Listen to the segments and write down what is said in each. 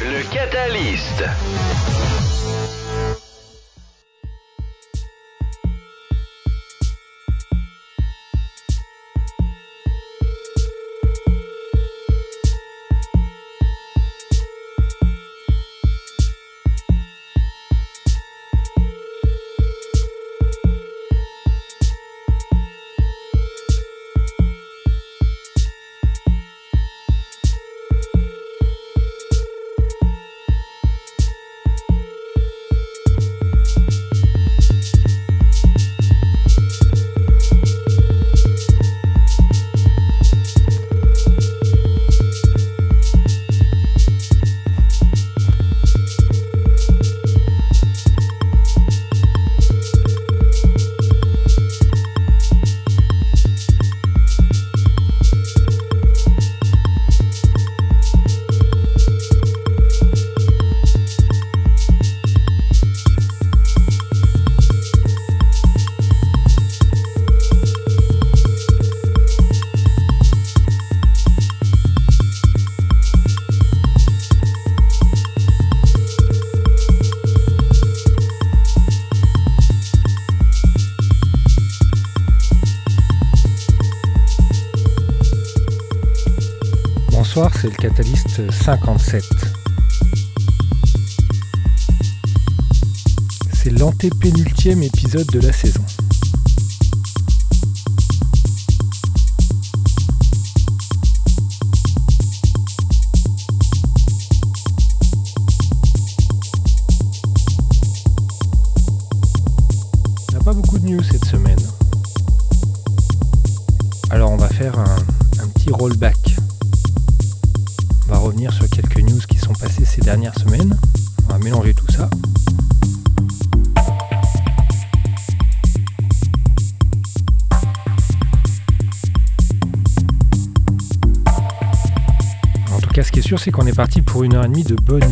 Le catalyste. C'est l'antépénultième épisode de la saison. de bonne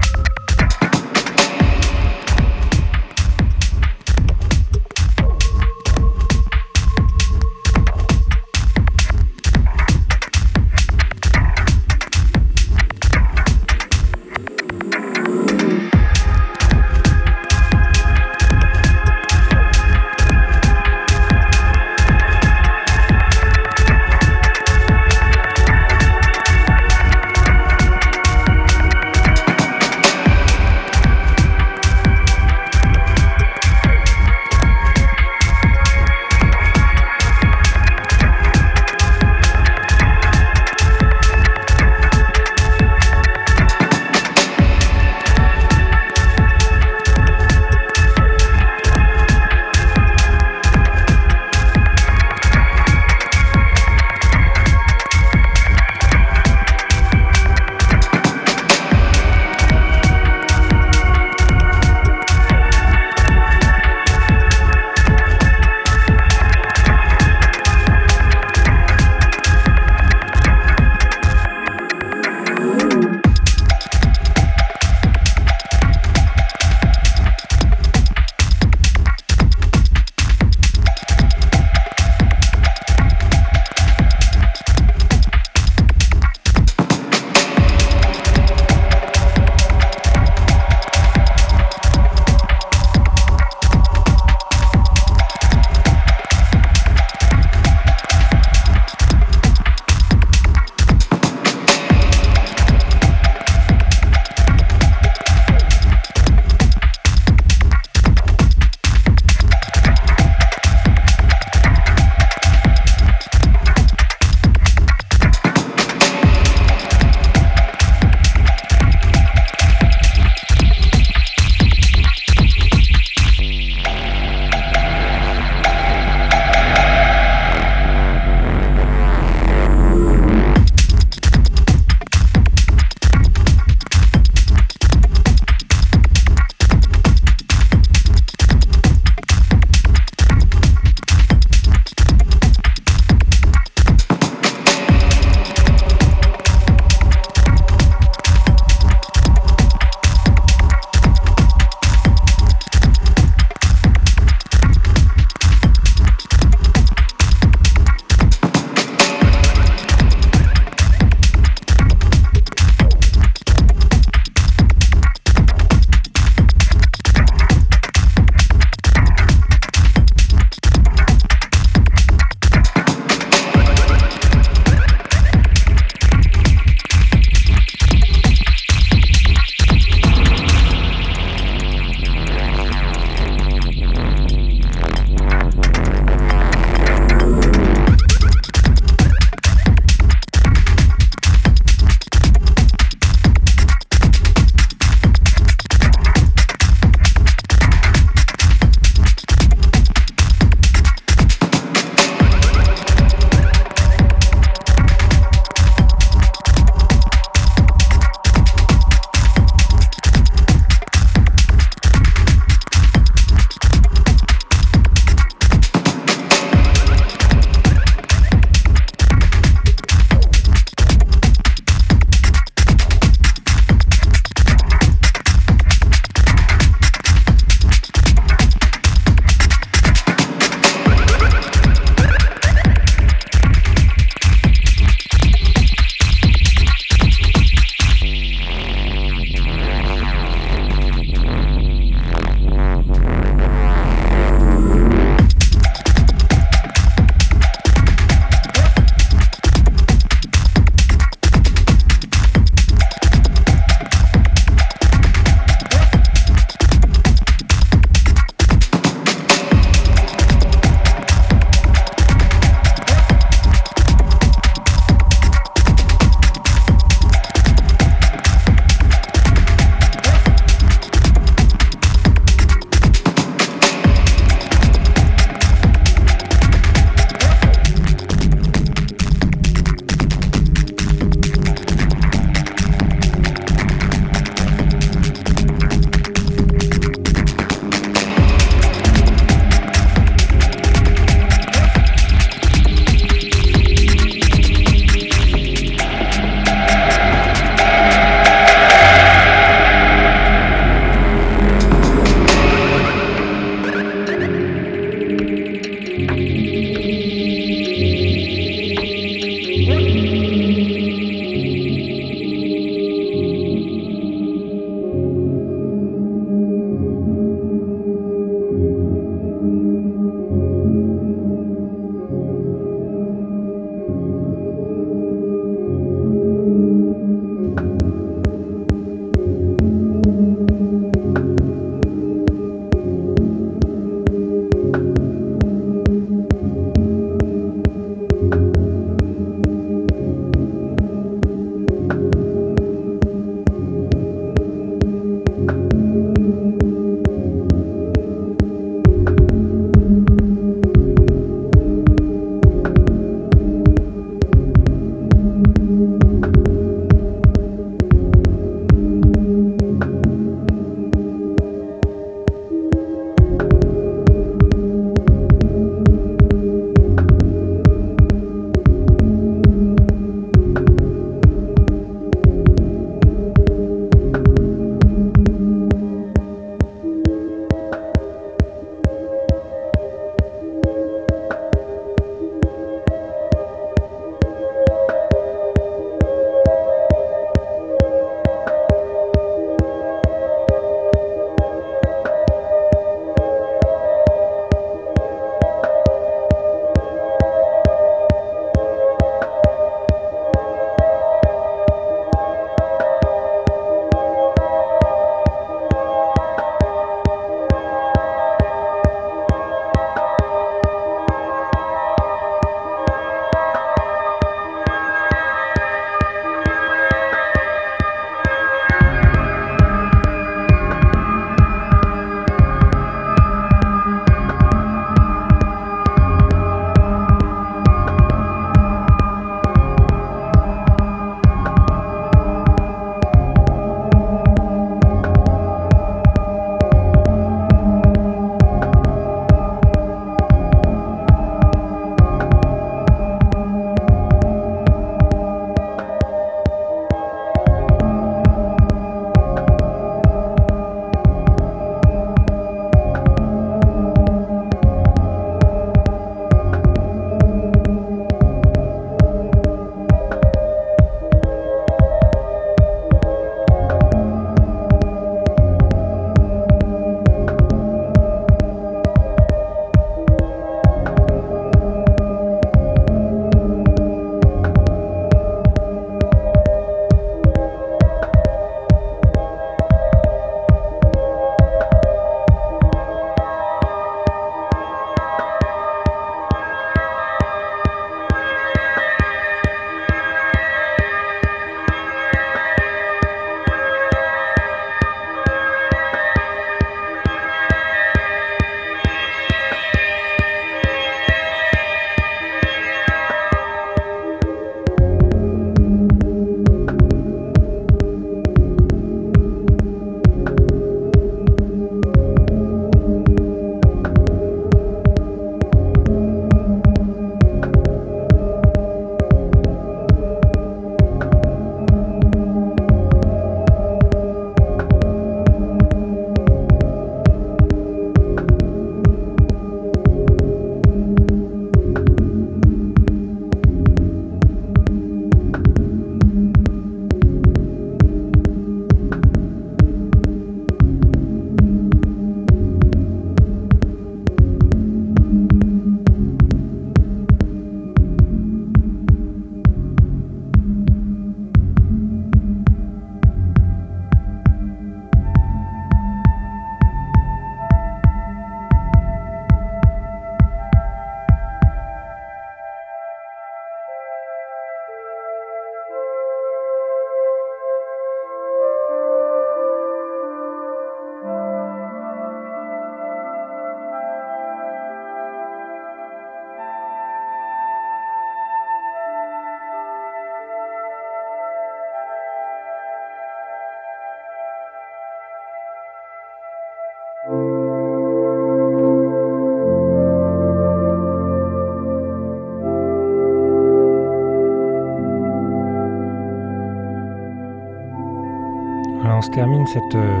cette euh,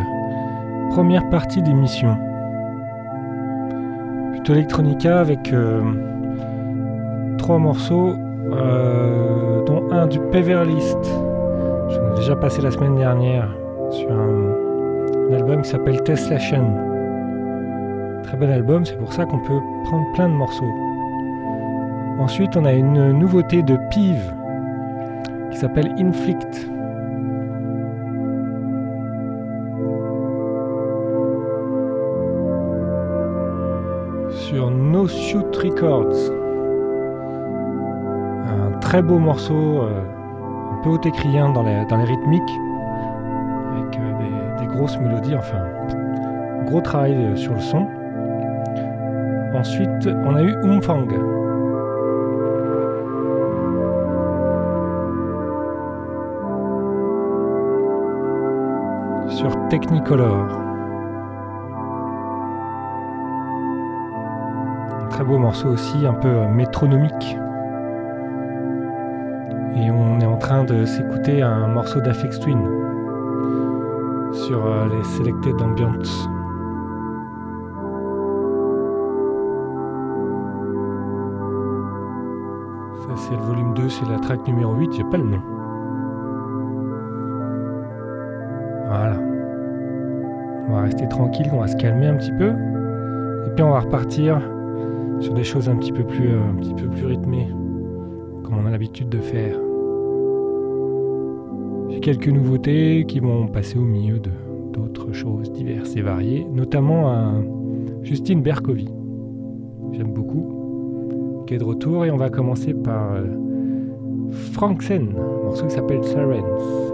première partie d'émission. Plutôt electronica avec euh, trois morceaux, euh, un du Peverlist. J'en ai déjà passé la semaine dernière sur un, album qui s'appelle Tesslation. Très bon album, c'est pour ça qu'on peut prendre plein de morceaux. Ensuite, on a une nouveauté de Pive qui s'appelle Inflict. Très beau morceau, euh, un peu haut écrien dans les, dans les rythmiques, avec euh, des, grosses mélodies, enfin, gros travail euh, sur le son. Ensuite, on a eu Umfang. Sur Technicolor. Très beau morceau aussi, un peu métronomique. Train de s'écouter un morceau d'Afex Twin sur euh, les Selected Ambience. Ça c'est le volume 2, c'est la track numéro 8, j'ai pas le nom. Voilà. On va rester tranquille, on va se calmer un petit peu. Et puis on va repartir sur des choses un petit peu plus, euh, un petit peu plus rythmées, comme on a l'habitude de faire. J'ai quelques nouveautés qui vont passer au milieu de d'autres choses diverses et variées, notamment un Justine Berkovi. J'aime beaucoup. Qui est de retour et on va commencer par euh, Franksen, un morceau qui s'appelle Sirens.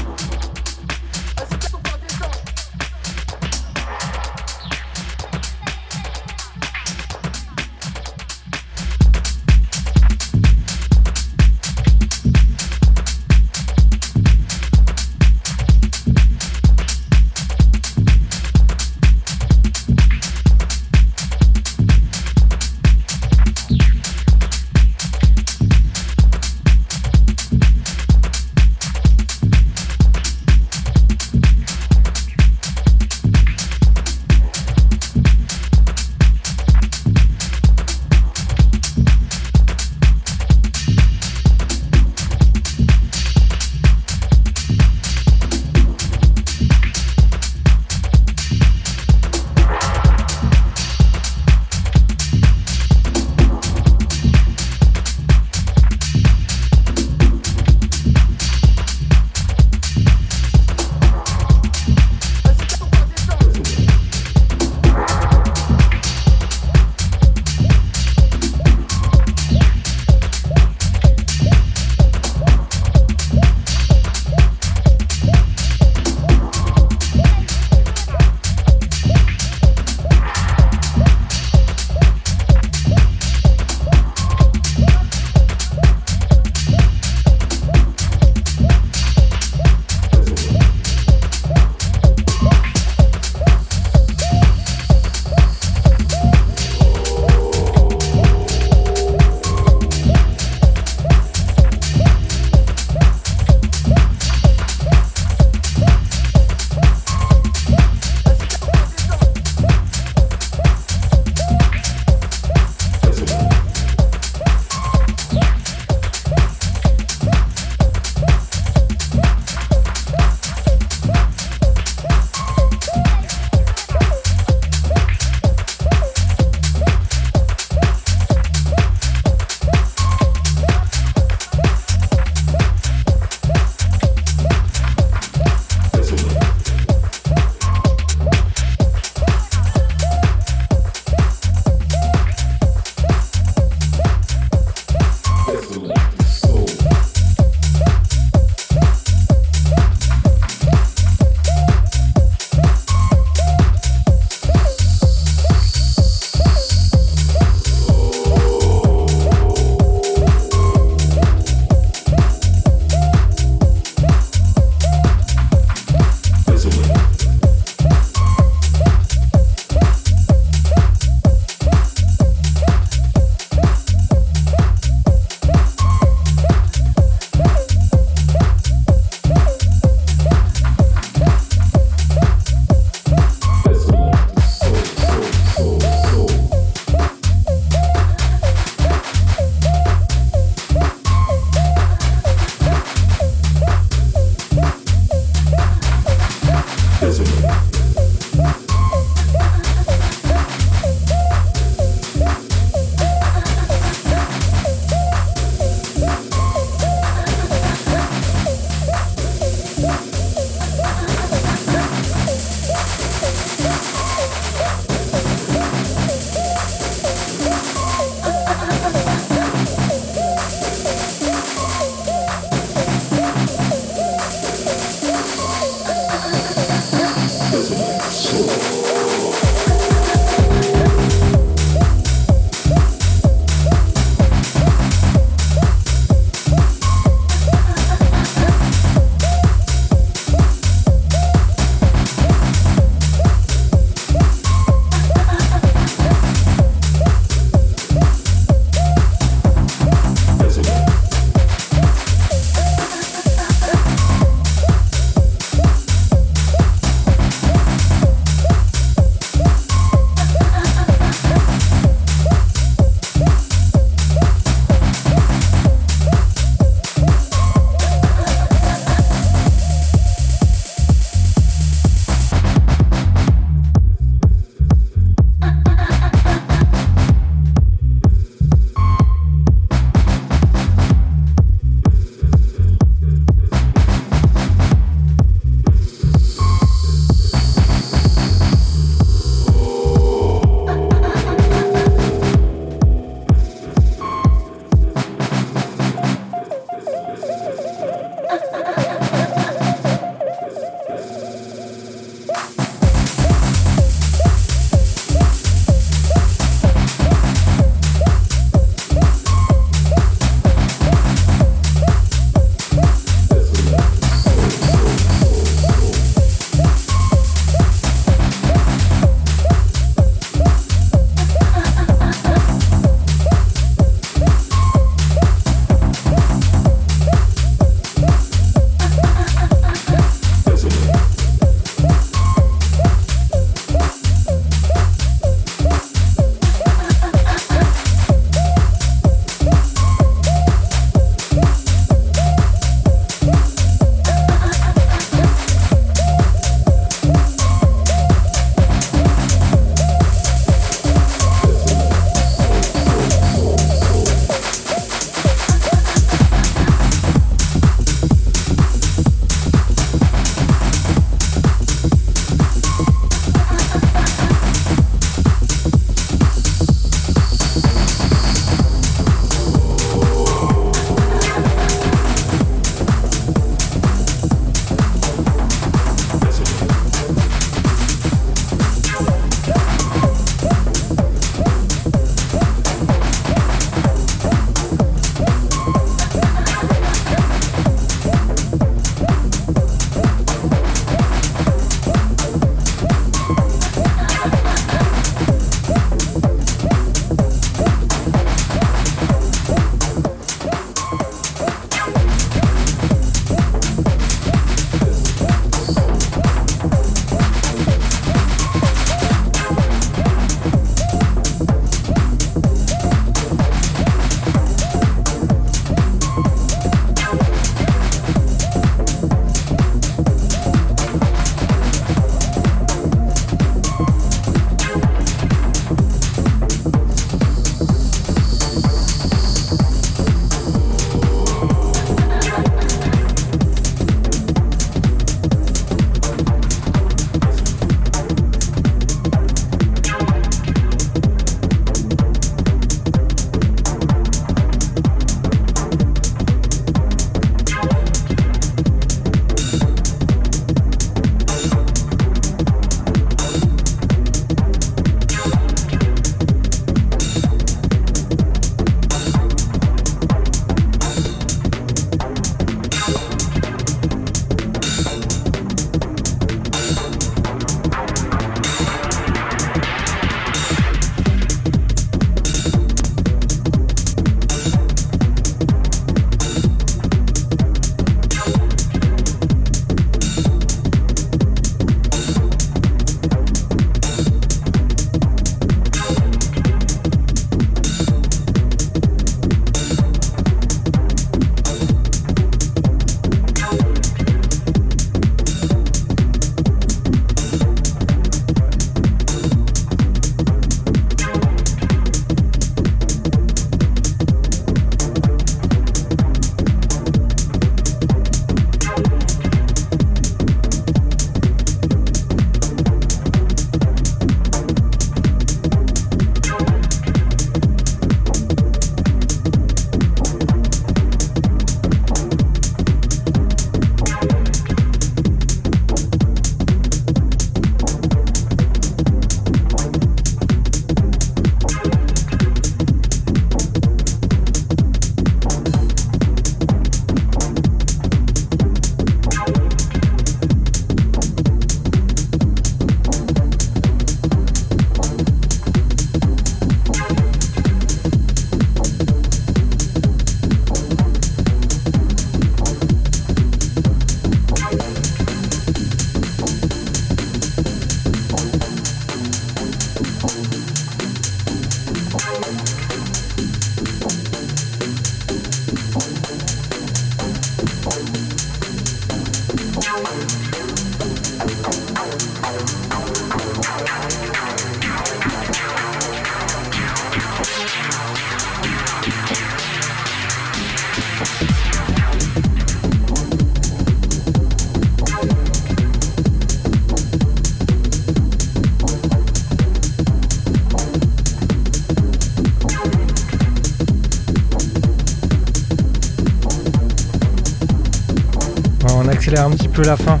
Un petit peu la fin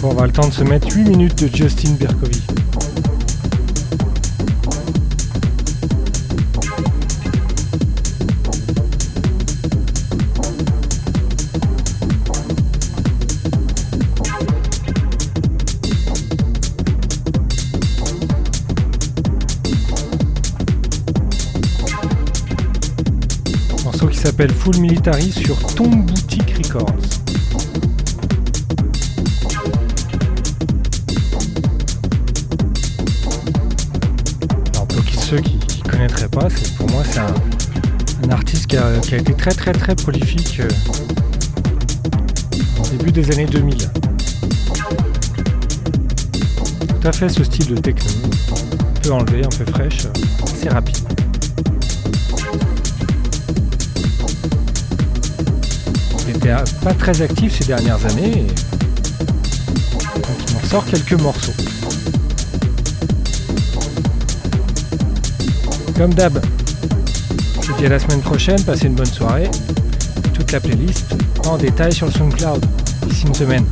pour avoir le temps de se mettre 8 minutes de Justin qui s'appelle Full Military sur Tomb Boutique Records. Ceux qui ne connaîtraient pas, pour moi c'est un, artiste qui a, été très très très prolifique euh, au début des années 2000. Tout à fait ce style de techno, un peu enlevé, un peu fraîche, assez rapide. pas très actif ces dernières années. Et... Donc il m'en sort quelques morceaux. Comme d'hab, je vous dis à la semaine prochaine, passez une bonne soirée. Toute la playlist en détail sur le SoundCloud d'ici une semaine.